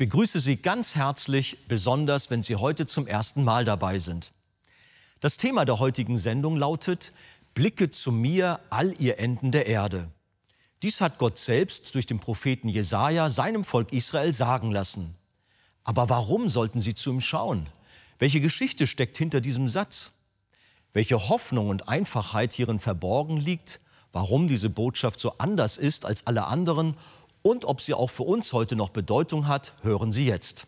Ich begrüße Sie ganz herzlich, besonders wenn Sie heute zum ersten Mal dabei sind. Das Thema der heutigen Sendung lautet Blicke zu mir, all ihr Enden der Erde. Dies hat Gott selbst durch den Propheten Jesaja seinem Volk Israel sagen lassen. Aber warum sollten sie zu ihm schauen? Welche Geschichte steckt hinter diesem Satz? Welche Hoffnung und Einfachheit hierin verborgen liegt? Warum diese Botschaft so anders ist als alle anderen und ob sie auch für uns heute noch Bedeutung hat, hören Sie jetzt.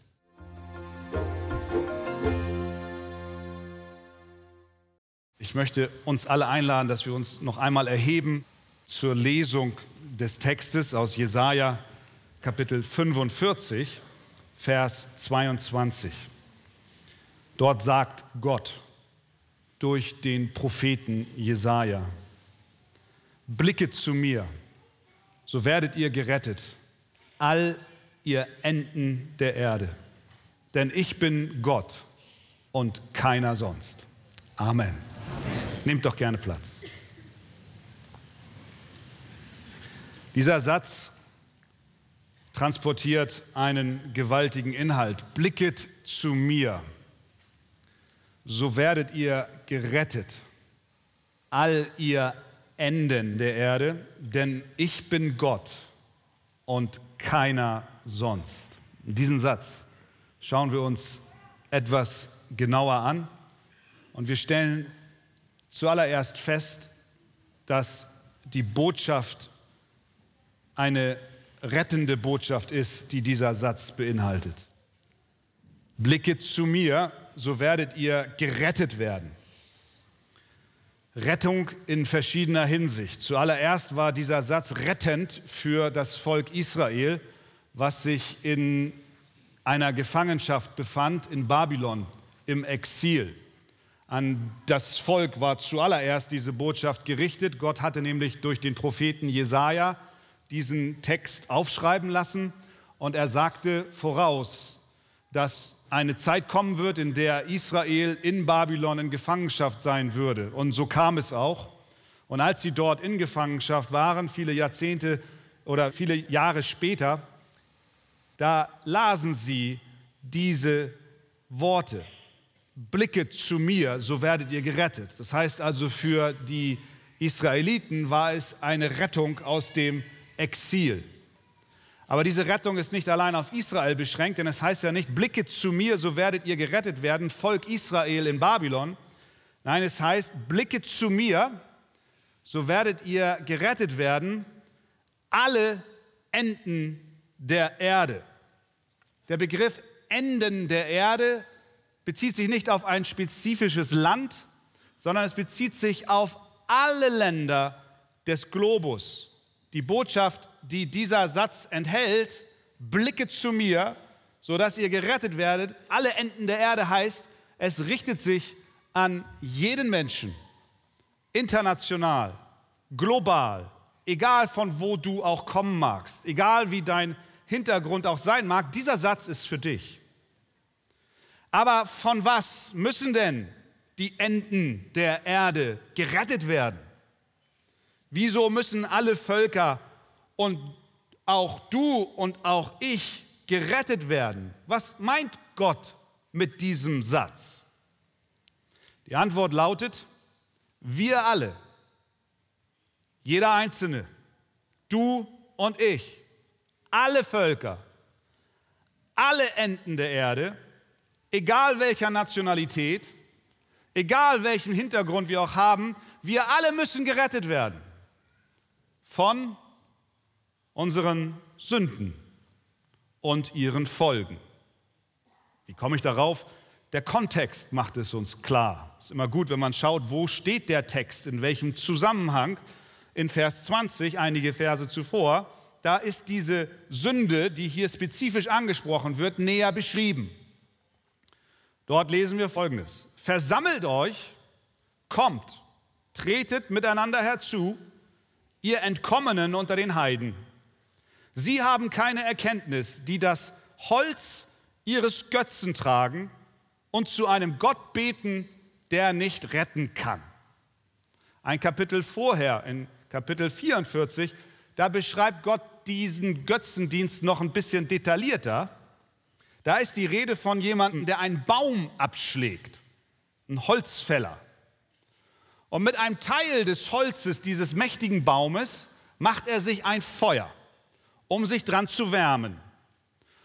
Ich möchte uns alle einladen, dass wir uns noch einmal erheben zur Lesung des Textes aus Jesaja Kapitel 45, Vers 22. Dort sagt Gott durch den Propheten Jesaja: Blicke zu mir so werdet ihr gerettet, all ihr Enden der Erde. Denn ich bin Gott und keiner sonst. Amen. Amen. Nehmt doch gerne Platz. Dieser Satz transportiert einen gewaltigen Inhalt. Blicket zu mir, so werdet ihr gerettet, all ihr Enden der Erde, denn ich bin Gott und keiner sonst. Diesen Satz schauen wir uns etwas genauer an und wir stellen zuallererst fest, dass die Botschaft eine rettende Botschaft ist, die dieser Satz beinhaltet. Blicke zu mir, so werdet ihr gerettet werden. Rettung in verschiedener Hinsicht. Zuallererst war dieser Satz rettend für das Volk Israel, was sich in einer Gefangenschaft befand in Babylon im Exil. An das Volk war zuallererst diese Botschaft gerichtet. Gott hatte nämlich durch den Propheten Jesaja diesen Text aufschreiben lassen und er sagte voraus, dass eine Zeit kommen wird, in der Israel in Babylon in Gefangenschaft sein würde. Und so kam es auch. Und als sie dort in Gefangenschaft waren, viele Jahrzehnte oder viele Jahre später, da lasen sie diese Worte. Blicke zu mir, so werdet ihr gerettet. Das heißt also, für die Israeliten war es eine Rettung aus dem Exil. Aber diese Rettung ist nicht allein auf Israel beschränkt, denn es heißt ja nicht, blicke zu mir, so werdet ihr gerettet werden, Volk Israel in Babylon. Nein, es heißt, blicke zu mir, so werdet ihr gerettet werden, alle Enden der Erde. Der Begriff Enden der Erde bezieht sich nicht auf ein spezifisches Land, sondern es bezieht sich auf alle Länder des Globus. Die Botschaft die dieser Satz enthält, blicke zu mir, sodass ihr gerettet werdet, alle Enden der Erde heißt, es richtet sich an jeden Menschen, international, global, egal von wo du auch kommen magst, egal wie dein Hintergrund auch sein mag, dieser Satz ist für dich. Aber von was müssen denn die Enden der Erde gerettet werden? Wieso müssen alle Völker und auch du und auch ich gerettet werden. Was meint Gott mit diesem Satz? Die Antwort lautet, wir alle, jeder Einzelne, du und ich, alle Völker, alle Enden der Erde, egal welcher Nationalität, egal welchen Hintergrund wir auch haben, wir alle müssen gerettet werden. Von unseren Sünden und ihren Folgen. Wie komme ich darauf? Der Kontext macht es uns klar. Es ist immer gut, wenn man schaut, wo steht der Text, in welchem Zusammenhang. In Vers 20, einige Verse zuvor, da ist diese Sünde, die hier spezifisch angesprochen wird, näher beschrieben. Dort lesen wir Folgendes. Versammelt euch, kommt, tretet miteinander herzu, ihr Entkommenen unter den Heiden Sie haben keine Erkenntnis, die das Holz ihres Götzen tragen und zu einem Gott beten, der nicht retten kann. Ein Kapitel vorher, in Kapitel 44, da beschreibt Gott diesen Götzendienst noch ein bisschen detaillierter. Da ist die Rede von jemandem, der einen Baum abschlägt, ein Holzfäller. Und mit einem Teil des Holzes dieses mächtigen Baumes macht er sich ein Feuer, um sich dran zu wärmen.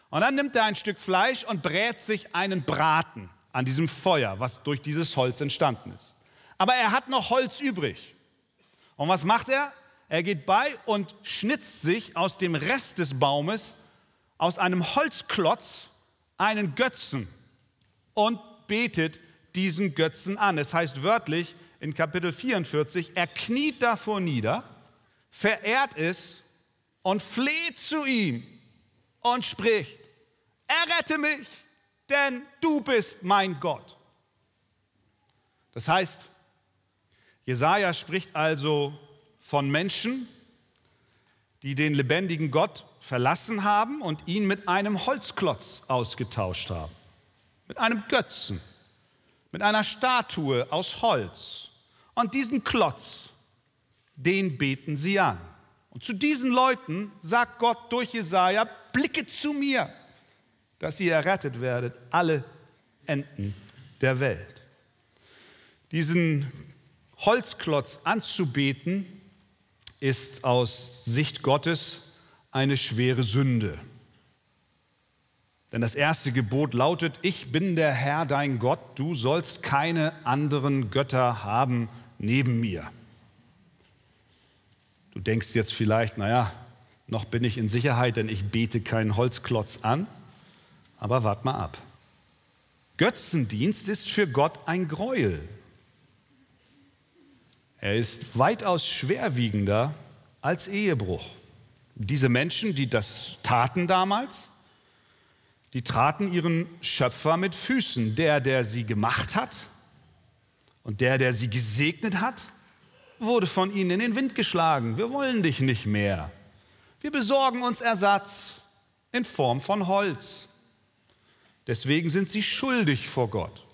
Und dann nimmt er ein Stück Fleisch und brät sich einen Braten an diesem Feuer, was durch dieses Holz entstanden ist. Aber er hat noch Holz übrig. Und was macht er? Er geht bei und schnitzt sich aus dem Rest des Baumes, aus einem Holzklotz, einen Götzen und betet diesen Götzen an. Es heißt wörtlich in Kapitel 44, er kniet davor nieder, verehrt es und fleht zu ihm und spricht, errette mich, denn du bist mein Gott. Das heißt, Jesaja spricht also von Menschen, die den lebendigen Gott verlassen haben und ihn mit einem Holzklotz ausgetauscht haben, mit einem Götzen, mit einer Statue aus Holz. Und diesen Klotz, den beten sie an. Und zu diesen Leuten sagt Gott durch Jesaja: Blicke zu mir, dass ihr errettet werdet, alle Enden der Welt. Diesen Holzklotz anzubeten, ist aus Sicht Gottes eine schwere Sünde. Denn das erste Gebot lautet, ich bin der Herr dein Gott, du sollst keine anderen Götter haben neben mir. Du denkst jetzt vielleicht, naja, noch bin ich in Sicherheit, denn ich bete keinen Holzklotz an. Aber wart mal ab. Götzendienst ist für Gott ein Gräuel. Er ist weitaus schwerwiegender als Ehebruch. Diese Menschen, die das taten damals, die traten ihren Schöpfer mit Füßen. Der, der sie gemacht hat und der, der sie gesegnet hat, wurde von ihnen in den Wind geschlagen. Wir wollen dich nicht mehr. Wir besorgen uns Ersatz in Form von Holz. Deswegen sind sie schuldig vor Gott,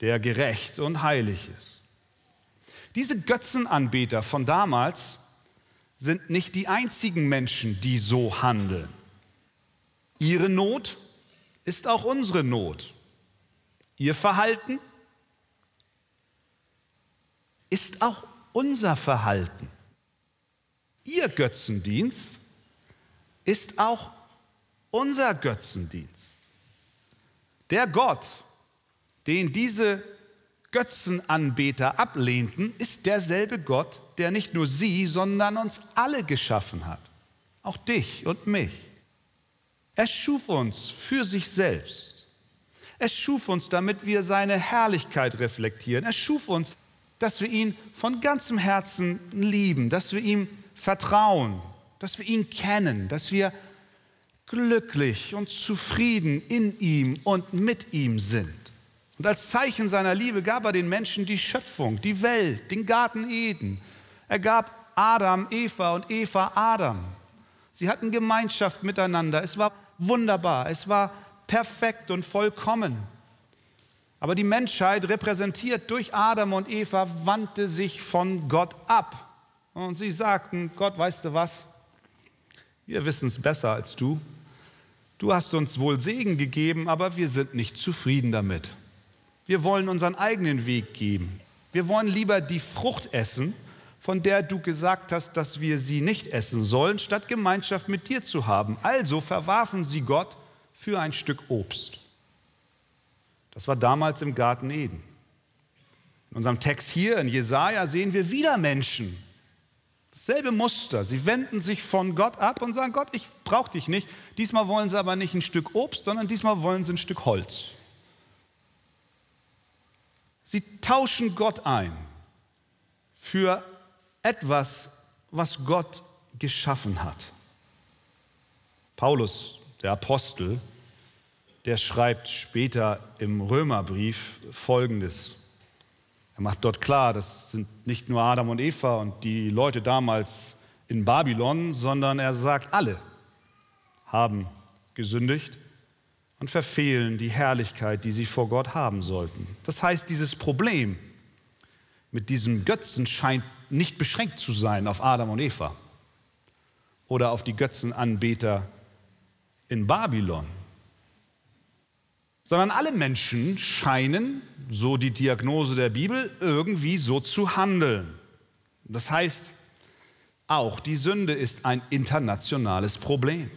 der gerecht und heilig ist. Diese Götzenanbeter von damals sind nicht die einzigen Menschen, die so handeln. Ihre Not ist auch unsere Not. Ihr Verhalten ist auch unser Verhalten. Ihr Götzendienst ist auch unser Götzendienst. Der Gott, den diese Götzenanbeter ablehnten, ist derselbe Gott, der nicht nur sie, sondern uns alle geschaffen hat. Auch dich und mich. Er schuf uns für sich selbst. Er schuf uns, damit wir seine Herrlichkeit reflektieren. Er schuf uns, dass wir ihn von ganzem Herzen lieben, dass wir ihm vertrauen, dass wir ihn kennen, dass wir glücklich und zufrieden in ihm und mit ihm sind. Und als Zeichen seiner Liebe gab er den Menschen die Schöpfung, die Welt, den Garten Eden. Er gab Adam Eva und Eva Adam. Sie hatten Gemeinschaft miteinander. Es war wunderbar. Es war perfekt und vollkommen. Aber die Menschheit, repräsentiert durch Adam und Eva, wandte sich von Gott ab. Und sie sagten, Gott, weißt du was? Wir wissen es besser als du. Du hast uns wohl Segen gegeben, aber wir sind nicht zufrieden damit. Wir wollen unseren eigenen Weg gehen. Wir wollen lieber die Frucht essen, von der du gesagt hast, dass wir sie nicht essen sollen, statt Gemeinschaft mit dir zu haben. Also verwarfen sie Gott für ein Stück Obst. Das war damals im Garten Eden. In unserem Text hier in Jesaja sehen wir wieder Menschen. Dasselbe Muster. Sie wenden sich von Gott ab und sagen: Gott, ich brauche dich nicht. Diesmal wollen sie aber nicht ein Stück Obst, sondern diesmal wollen sie ein Stück Holz. Sie tauschen Gott ein für etwas, was Gott geschaffen hat. Paulus, der Apostel, der schreibt später im Römerbrief Folgendes. Er macht dort klar, das sind nicht nur Adam und Eva und die Leute damals in Babylon, sondern er sagt, alle haben gesündigt und verfehlen die Herrlichkeit, die sie vor Gott haben sollten. Das heißt, dieses Problem mit diesem Götzen scheint nicht beschränkt zu sein auf Adam und Eva oder auf die Götzenanbeter in Babylon. Sondern alle Menschen scheinen, so die Diagnose der Bibel, irgendwie so zu handeln. Das heißt, auch die Sünde ist ein internationales Problem.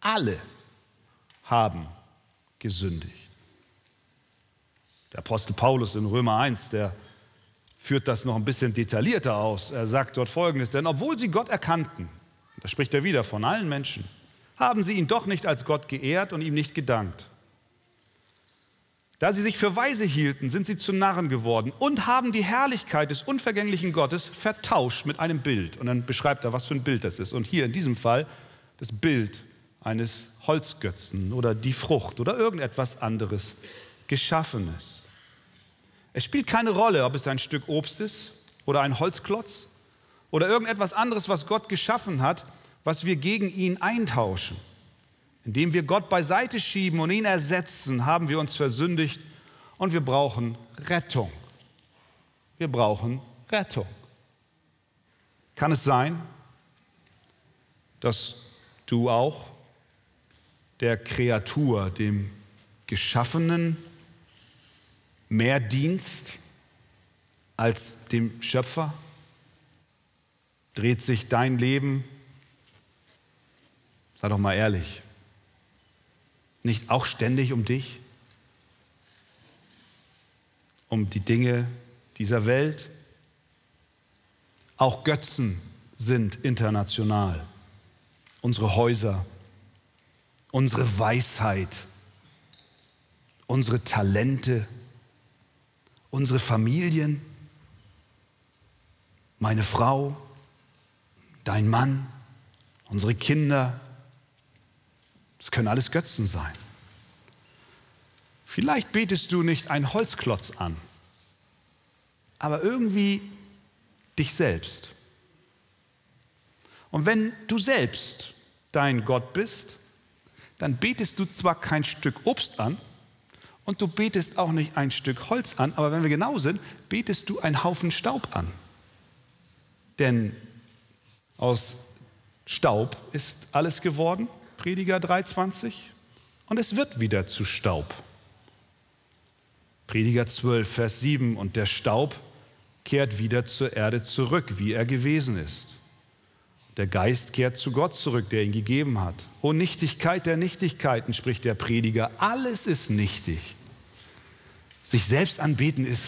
Alle haben gesündigt. Der Apostel Paulus in Römer 1, der führt das noch ein bisschen detaillierter aus. Er sagt dort Folgendes, denn obwohl sie Gott erkannten, da spricht er wieder von allen Menschen, haben sie ihn doch nicht als Gott geehrt und ihm nicht gedankt. Da sie sich für weise hielten, sind sie zu Narren geworden und haben die Herrlichkeit des unvergänglichen Gottes vertauscht mit einem Bild. Und dann beschreibt er, was für ein Bild das ist. Und hier in diesem Fall das Bild eines Holzgötzen oder die Frucht oder irgendetwas anderes Geschaffenes. Es spielt keine Rolle, ob es ein Stück Obst ist oder ein Holzklotz oder irgendetwas anderes, was Gott geschaffen hat, was wir gegen ihn eintauschen. Indem wir Gott beiseite schieben und ihn ersetzen, haben wir uns versündigt und wir brauchen Rettung. Wir brauchen Rettung. Kann es sein, dass du auch der Kreatur, dem Geschaffenen, mehr dienst als dem Schöpfer? Dreht sich dein Leben, sei doch mal ehrlich, nicht auch ständig um dich? Um die Dinge dieser Welt? Auch Götzen sind international. Unsere Häuser, unsere Weisheit, unsere Talente, unsere Familien, meine Frau, dein Mann, unsere Kinder, können alles Götzen sein. Vielleicht betest du nicht einen Holzklotz an, aber irgendwie dich selbst. Und wenn du selbst dein Gott bist, dann betest du zwar kein Stück Obst an und du betest auch nicht ein Stück Holz an, aber wenn wir genau sind, betest du einen Haufen Staub an. Denn aus Staub ist alles geworden Prediger 3,20. Und es wird wieder zu Staub. Prediger 12, Vers 7. Und der Staub kehrt wieder zur Erde zurück, wie er gewesen ist. Der Geist kehrt zu Gott zurück, der ihn gegeben hat. O Nichtigkeit der Nichtigkeiten, spricht der Prediger. Alles ist nichtig. Sich selbst anbeten ist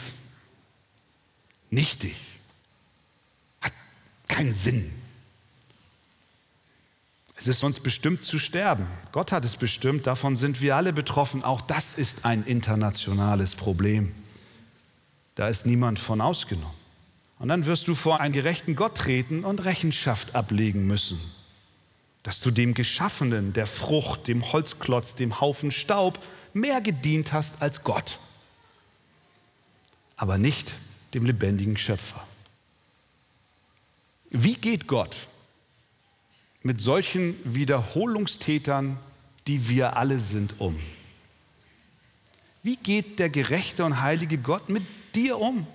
nichtig. Hat keinen Sinn. Es ist uns bestimmt zu sterben. Gott hat es bestimmt, davon sind wir alle betroffen. Auch das ist ein internationales Problem. Da ist niemand von ausgenommen. Und dann wirst du vor einen gerechten Gott treten und Rechenschaft ablegen müssen, dass du dem Geschaffenen, der Frucht, dem Holzklotz, dem Haufen Staub mehr gedient hast als Gott, aber nicht dem lebendigen Schöpfer. Wie geht Gott mit solchen Wiederholungstätern, die wir alle sind, um? Wie geht der gerechte und heilige Gott mit dir um?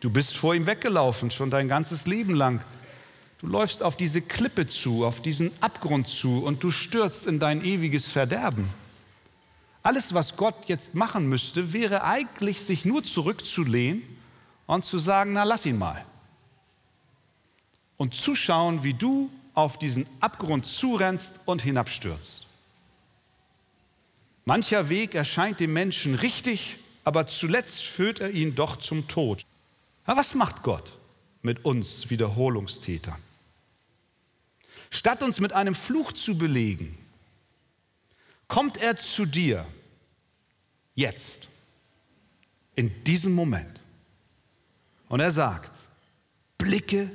Du bist vor ihm weggelaufen, schon dein ganzes Leben lang. Du läufst auf diese Klippe zu, auf diesen Abgrund zu und du stürzt in dein ewiges Verderben. Alles, was Gott jetzt machen müsste, wäre eigentlich, sich nur zurückzulehnen und zu sagen, na lass ihn mal und zuschauen, wie du auf diesen Abgrund zurennst und hinabstürzt. Mancher Weg erscheint dem Menschen richtig, aber zuletzt führt er ihn doch zum Tod. Aber was macht Gott mit uns Wiederholungstätern? Statt uns mit einem Fluch zu belegen, kommt er zu dir jetzt, in diesem Moment. Und er sagt, blicke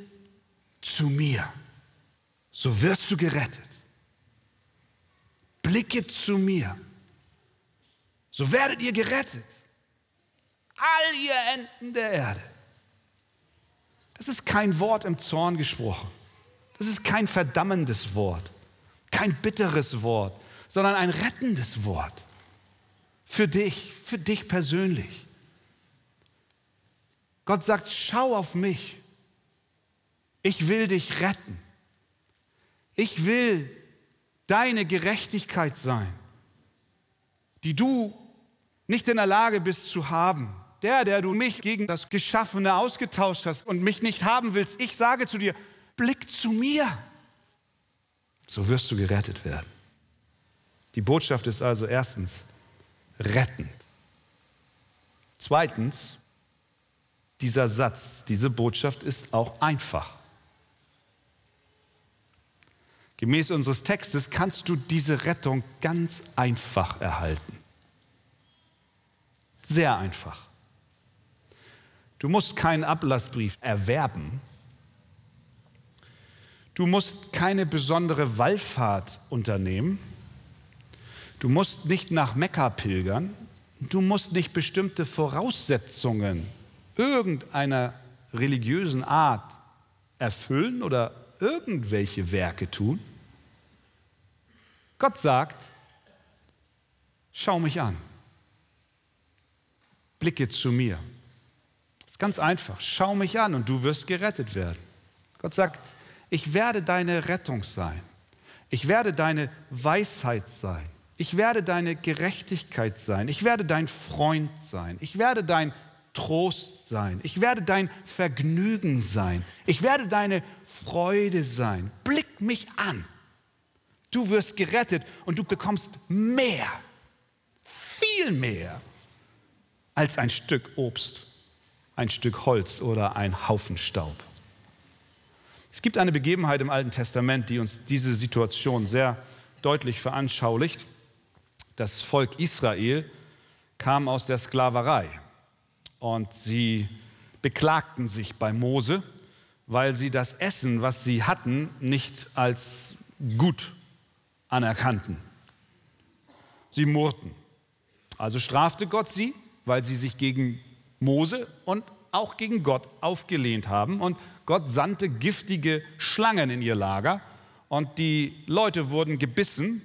zu mir, so wirst du gerettet. Blicke zu mir, so werdet ihr gerettet. All ihr Enden der Erde. Das ist kein Wort im Zorn gesprochen. Das ist kein verdammendes Wort, kein bitteres Wort, sondern ein rettendes Wort. Für dich, für dich persönlich. Gott sagt, schau auf mich. Ich will dich retten. Ich will deine Gerechtigkeit sein. die du nicht in der Lage bist zu haben. Der, der du mich gegen das Geschaffene ausgetauscht hast und mich nicht haben willst, ich sage zu dir, blick zu mir. So wirst du gerettet werden. Die Botschaft ist also erstens rettend. Zweitens, dieser Satz, diese Botschaft ist auch einfach. Gemäß unseres Textes kannst du diese Rettung ganz einfach erhalten. Sehr einfach. Du musst keinen Ablassbrief erwerben. Du musst keine besondere Wallfahrt unternehmen. Du musst nicht nach Mekka pilgern. Du musst nicht bestimmte Voraussetzungen irgendeiner religiösen Art erfüllen oder irgendwelche Werke tun. Gott sagt, schau mich an, blicke zu mir. Das ist ganz einfach, schau mich an und du wirst gerettet werden. Gott sagt, ich werde deine Rettung sein, ich werde deine Weisheit sein. Ich werde deine Gerechtigkeit sein. Ich werde dein Freund sein. Ich werde dein Trost sein. Ich werde dein Vergnügen sein. Ich werde deine Freude sein. Blick mich an. Du wirst gerettet und du bekommst mehr, viel mehr als ein Stück Obst, ein Stück Holz oder ein Haufen Staub. Es gibt eine Begebenheit im Alten Testament, die uns diese Situation sehr deutlich veranschaulicht. Das Volk Israel kam aus der Sklaverei und sie beklagten sich bei Mose, weil sie das Essen, was sie hatten, nicht als gut anerkannten. Sie murrten. Also strafte Gott sie, weil sie sich gegen Mose und auch gegen Gott aufgelehnt haben. Und Gott sandte giftige Schlangen in ihr Lager und die Leute wurden gebissen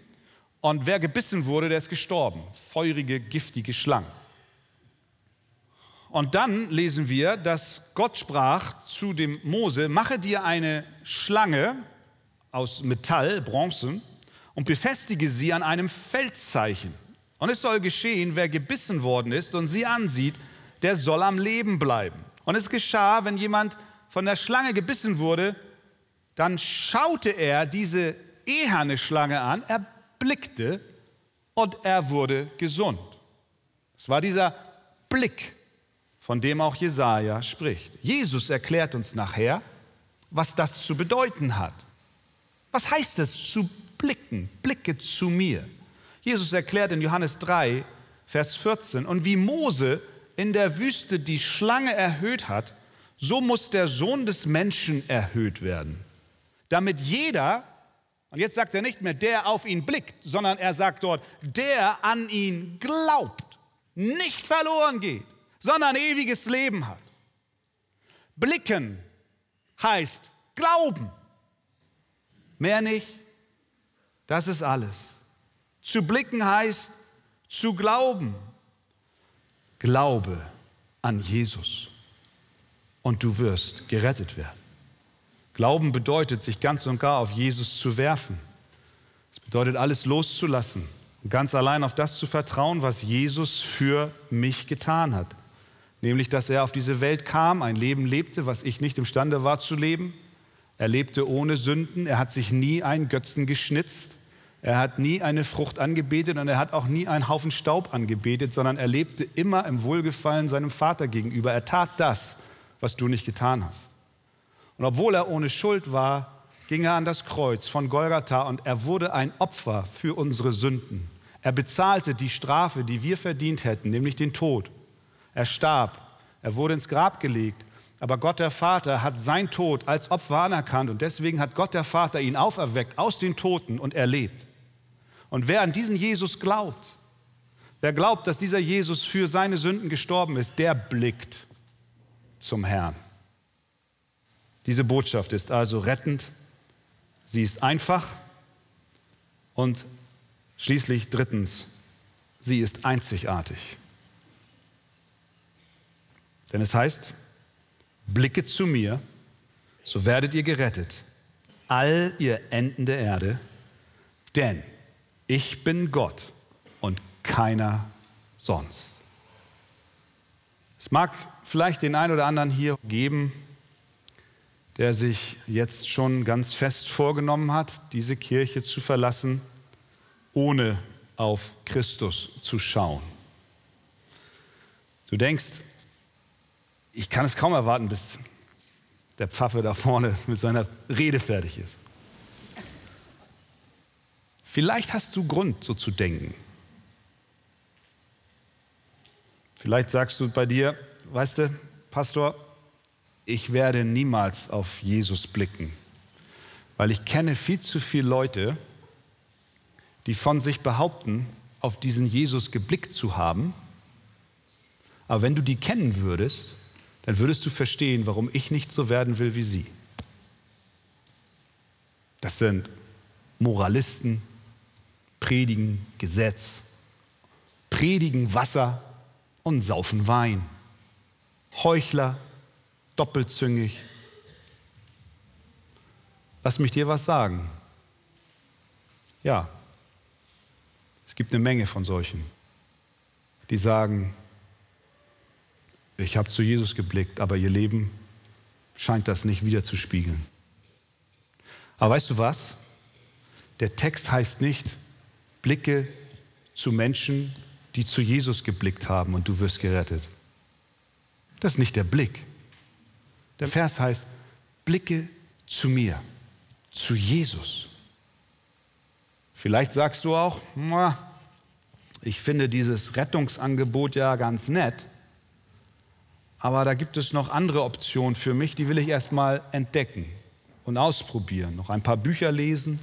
und wer gebissen wurde, der ist gestorben. Feurige, giftige Schlangen. Und dann lesen wir, dass Gott sprach zu dem Mose, mache dir eine Schlange aus Metall, Bronze, und befestige sie an einem Feldzeichen. Und es soll geschehen, wer gebissen worden ist und sie ansieht, der soll am Leben bleiben. Und es geschah, wenn jemand von der Schlange gebissen wurde, dann schaute er diese eherne Schlange an, er blickte und er wurde gesund. Es war dieser Blick, von dem auch Jesaja spricht. Jesus erklärt uns nachher, was das zu bedeuten hat. Was heißt es zu blicken? Blicke zu mir. Jesus erklärt in Johannes 3, Vers 14, und wie Mose in der Wüste die Schlange erhöht hat, so muss der Sohn des Menschen erhöht werden, damit jeder, und jetzt sagt er nicht mehr, der auf ihn blickt, sondern er sagt dort, der an ihn glaubt, nicht verloren geht, sondern ewiges Leben hat. Blicken heißt glauben. Mehr nicht. Das ist alles. Zu blicken heißt zu glauben. Glaube an Jesus und du wirst gerettet werden. Glauben bedeutet, sich ganz und gar auf Jesus zu werfen. Es bedeutet, alles loszulassen und ganz allein auf das zu vertrauen, was Jesus für mich getan hat. Nämlich, dass er auf diese Welt kam, ein Leben lebte, was ich nicht imstande war zu leben. Er lebte ohne Sünden, er hat sich nie einen Götzen geschnitzt, er hat nie eine Frucht angebetet und er hat auch nie einen Haufen Staub angebetet, sondern er lebte immer im Wohlgefallen seinem Vater gegenüber. Er tat das, was du nicht getan hast. Und obwohl er ohne Schuld war, ging er an das Kreuz von Golgatha und er wurde ein Opfer für unsere Sünden. Er bezahlte die Strafe, die wir verdient hätten, nämlich den Tod. Er starb, er wurde ins Grab gelegt, aber Gott der Vater hat sein Tod als Opfer anerkannt und deswegen hat Gott der Vater ihn auferweckt aus den Toten und erlebt. Und wer an diesen Jesus glaubt, wer glaubt, dass dieser Jesus für seine Sünden gestorben ist, der blickt zum Herrn. Diese Botschaft ist also rettend, sie ist einfach und schließlich drittens, sie ist einzigartig. Denn es heißt, blicke zu mir, so werdet ihr gerettet, all ihr Enden der Erde, denn ich bin Gott und keiner sonst. Es mag vielleicht den einen oder anderen hier geben, der sich jetzt schon ganz fest vorgenommen hat, diese Kirche zu verlassen, ohne auf Christus zu schauen. Du denkst, ich kann es kaum erwarten, bis der Pfaffe da vorne mit seiner Rede fertig ist. Vielleicht hast du Grund, so zu denken. Vielleicht sagst du bei dir, weißt du, Pastor, ich werde niemals auf Jesus blicken, weil ich kenne viel zu viele Leute, die von sich behaupten, auf diesen Jesus geblickt zu haben. Aber wenn du die kennen würdest, dann würdest du verstehen, warum ich nicht so werden will wie sie. Das sind Moralisten, predigen Gesetz, predigen Wasser und saufen Wein. Heuchler, doppelzüngig. Lass mich dir was sagen. Ja, es gibt eine Menge von solchen, die sagen, ich habe zu Jesus geblickt, aber ihr Leben scheint das nicht wiederzuspiegeln. Aber weißt du was? Der Text heißt nicht, blicke zu Menschen, die zu Jesus geblickt haben und du wirst gerettet. Das ist nicht der Blick. Der Vers heißt, blicke zu mir, zu Jesus. Vielleicht sagst du auch, ich finde dieses Rettungsangebot ja ganz nett, aber da gibt es noch andere Optionen für mich, die will ich erstmal entdecken und ausprobieren. Noch ein paar Bücher lesen,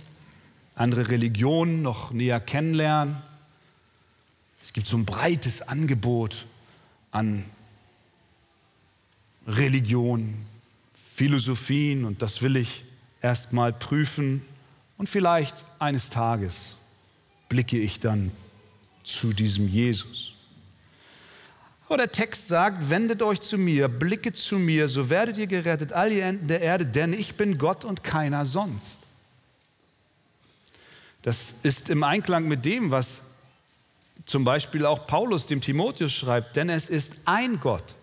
andere Religionen noch näher kennenlernen. Es gibt so ein breites Angebot an Religionen, Philosophien und das will ich erstmal prüfen und vielleicht eines Tages blicke ich dann zu diesem Jesus. Aber der Text sagt, wendet euch zu mir, blicke zu mir, so werdet ihr gerettet, all ihr Enden der Erde, denn ich bin Gott und keiner sonst. Das ist im Einklang mit dem, was zum Beispiel auch Paulus dem Timotheus schreibt, denn es ist ein Gott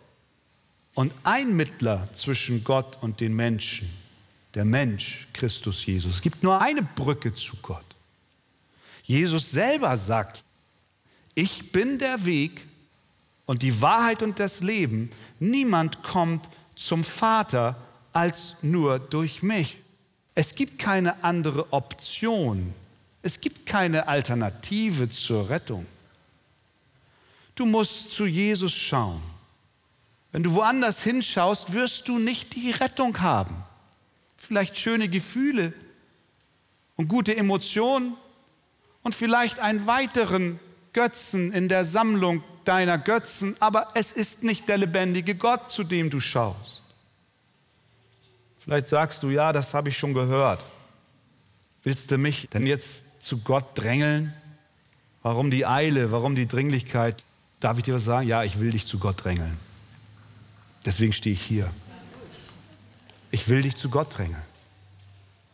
und ein Mittler zwischen Gott und den Menschen, der Mensch, Christus Jesus. Es gibt nur eine Brücke zu Gott. Jesus selber sagt, ich bin der Weg und die Wahrheit und das Leben. Niemand kommt zum Vater als nur durch mich. Es gibt keine andere Option. Es gibt keine Alternative zur Rettung. Du musst zu Jesus schauen. Wenn du woanders hinschaust, wirst du nicht die Rettung haben. Vielleicht schöne Gefühle und gute Emotionen und vielleicht einen weiteren Götzen in der Sammlung deiner Götzen, aber es ist nicht der lebendige Gott, zu dem du schaust. Vielleicht sagst du, ja, das habe ich schon gehört. Willst du mich denn jetzt zu Gott drängeln? Warum die Eile, warum die Dringlichkeit? Darf ich dir was sagen? Ja, ich will dich zu Gott drängeln. Deswegen stehe ich hier. Ich will dich zu Gott drängeln.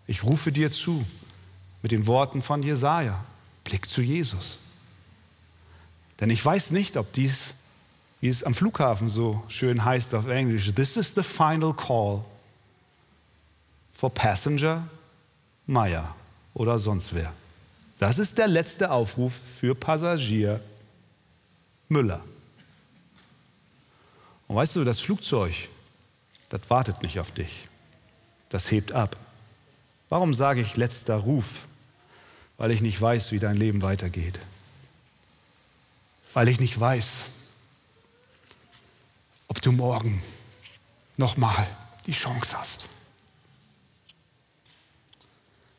Ich rufe dir zu mit den Worten von Jesaja. Blick zu Jesus. Denn ich weiß nicht, ob dies, wie es am Flughafen so schön heißt auf Englisch, this is the final call for passenger Maya oder sonst wer. Das ist der letzte Aufruf für Passagier Müller. Und weißt du, das Flugzeug, das wartet nicht auf dich. Das hebt ab. Warum sage ich letzter Ruf? Weil ich nicht weiß, wie dein Leben weitergeht weil ich nicht weiß, ob du morgen nochmal die Chance hast.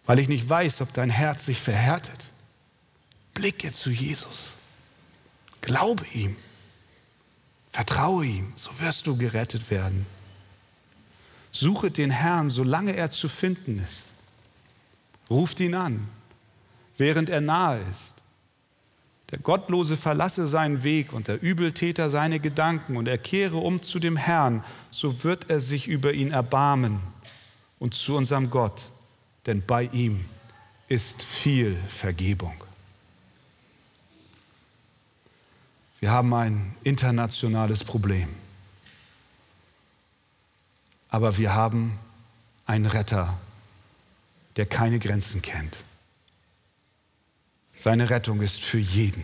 Weil ich nicht weiß, ob dein Herz sich verhärtet. Blicke zu Jesus. Glaube ihm. Vertraue ihm, so wirst du gerettet werden. Suche den Herrn, solange er zu finden ist. Ruft ihn an, während er nahe ist. Der Gottlose verlasse seinen Weg und der Übeltäter seine Gedanken und er kehre um zu dem Herrn, so wird er sich über ihn erbarmen und zu unserem Gott, denn bei ihm ist viel Vergebung. Wir haben ein internationales Problem. Aber wir haben einen Retter, der keine Grenzen kennt. Seine Rettung ist für jeden.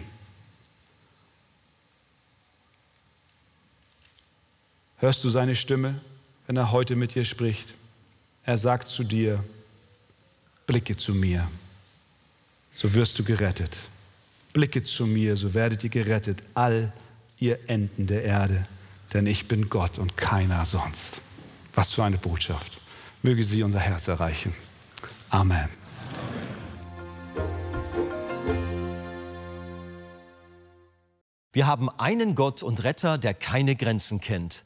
Hörst du seine Stimme, wenn er heute mit dir spricht? Er sagt zu dir, blicke zu mir, so wirst du gerettet. Blicke zu mir, so werdet ihr gerettet, all ihr Enden der Erde, denn ich bin Gott und keiner sonst. Was für eine Botschaft. Möge sie unser Herz erreichen. Amen. Wir haben einen Gott und Retter, der keine Grenzen kennt.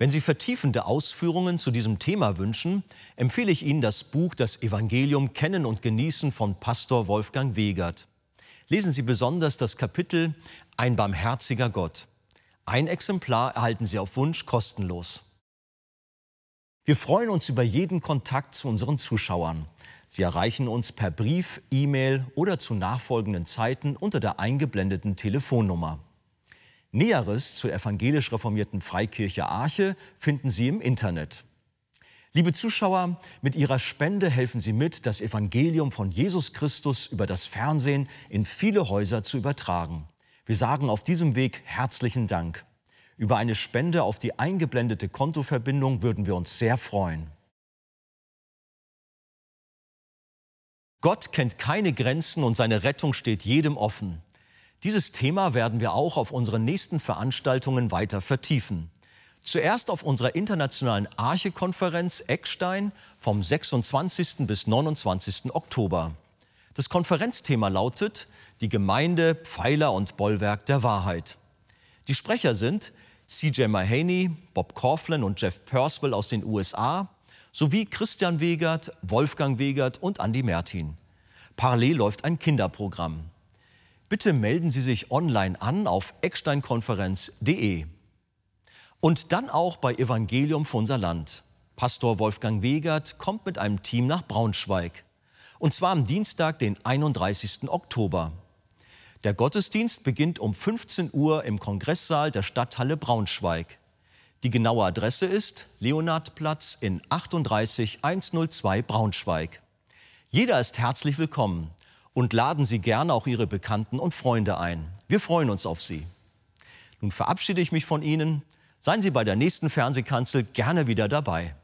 Wenn Sie vertiefende Ausführungen zu diesem Thema wünschen, empfehle ich Ihnen das Buch Das Evangelium Kennen und Genießen von Pastor Wolfgang Wegert. Lesen Sie besonders das Kapitel Ein barmherziger Gott. Ein Exemplar erhalten Sie auf Wunsch kostenlos. Wir freuen uns über jeden Kontakt zu unseren Zuschauern. Sie erreichen uns per Brief, E-Mail oder zu nachfolgenden Zeiten unter der eingeblendeten Telefonnummer. Näheres zur evangelisch reformierten Freikirche Arche finden Sie im Internet. Liebe Zuschauer, mit Ihrer Spende helfen Sie mit, das Evangelium von Jesus Christus über das Fernsehen in viele Häuser zu übertragen. Wir sagen auf diesem Weg herzlichen Dank. Über eine Spende auf die eingeblendete Kontoverbindung würden wir uns sehr freuen. Gott kennt keine Grenzen und seine Rettung steht jedem offen. Dieses Thema werden wir auch auf unseren nächsten Veranstaltungen weiter vertiefen. Zuerst auf unserer internationalen Arche-Konferenz Eckstein vom 26. bis 29. Oktober. Das Konferenzthema lautet Die Gemeinde, Pfeiler und Bollwerk der Wahrheit. Die Sprecher sind CJ Mahaney, Bob Coughlin und Jeff Percival aus den USA sowie Christian Wegert, Wolfgang Wegert und Andy Mertin. Parallel läuft ein Kinderprogramm. Bitte melden Sie sich online an auf ecksteinkonferenz.de. Und dann auch bei Evangelium für unser Land. Pastor Wolfgang Wegert kommt mit einem Team nach Braunschweig. Und zwar am Dienstag, den 31. Oktober. Der Gottesdienst beginnt um 15 Uhr im Kongresssaal der Stadthalle Braunschweig. Die genaue Adresse ist Leonardplatz in 38102 Braunschweig. Jeder ist herzlich willkommen und laden Sie gerne auch Ihre Bekannten und Freunde ein. Wir freuen uns auf Sie. Nun verabschiede ich mich von Ihnen. Seien Sie bei der nächsten Fernsehkanzel gerne wieder dabei.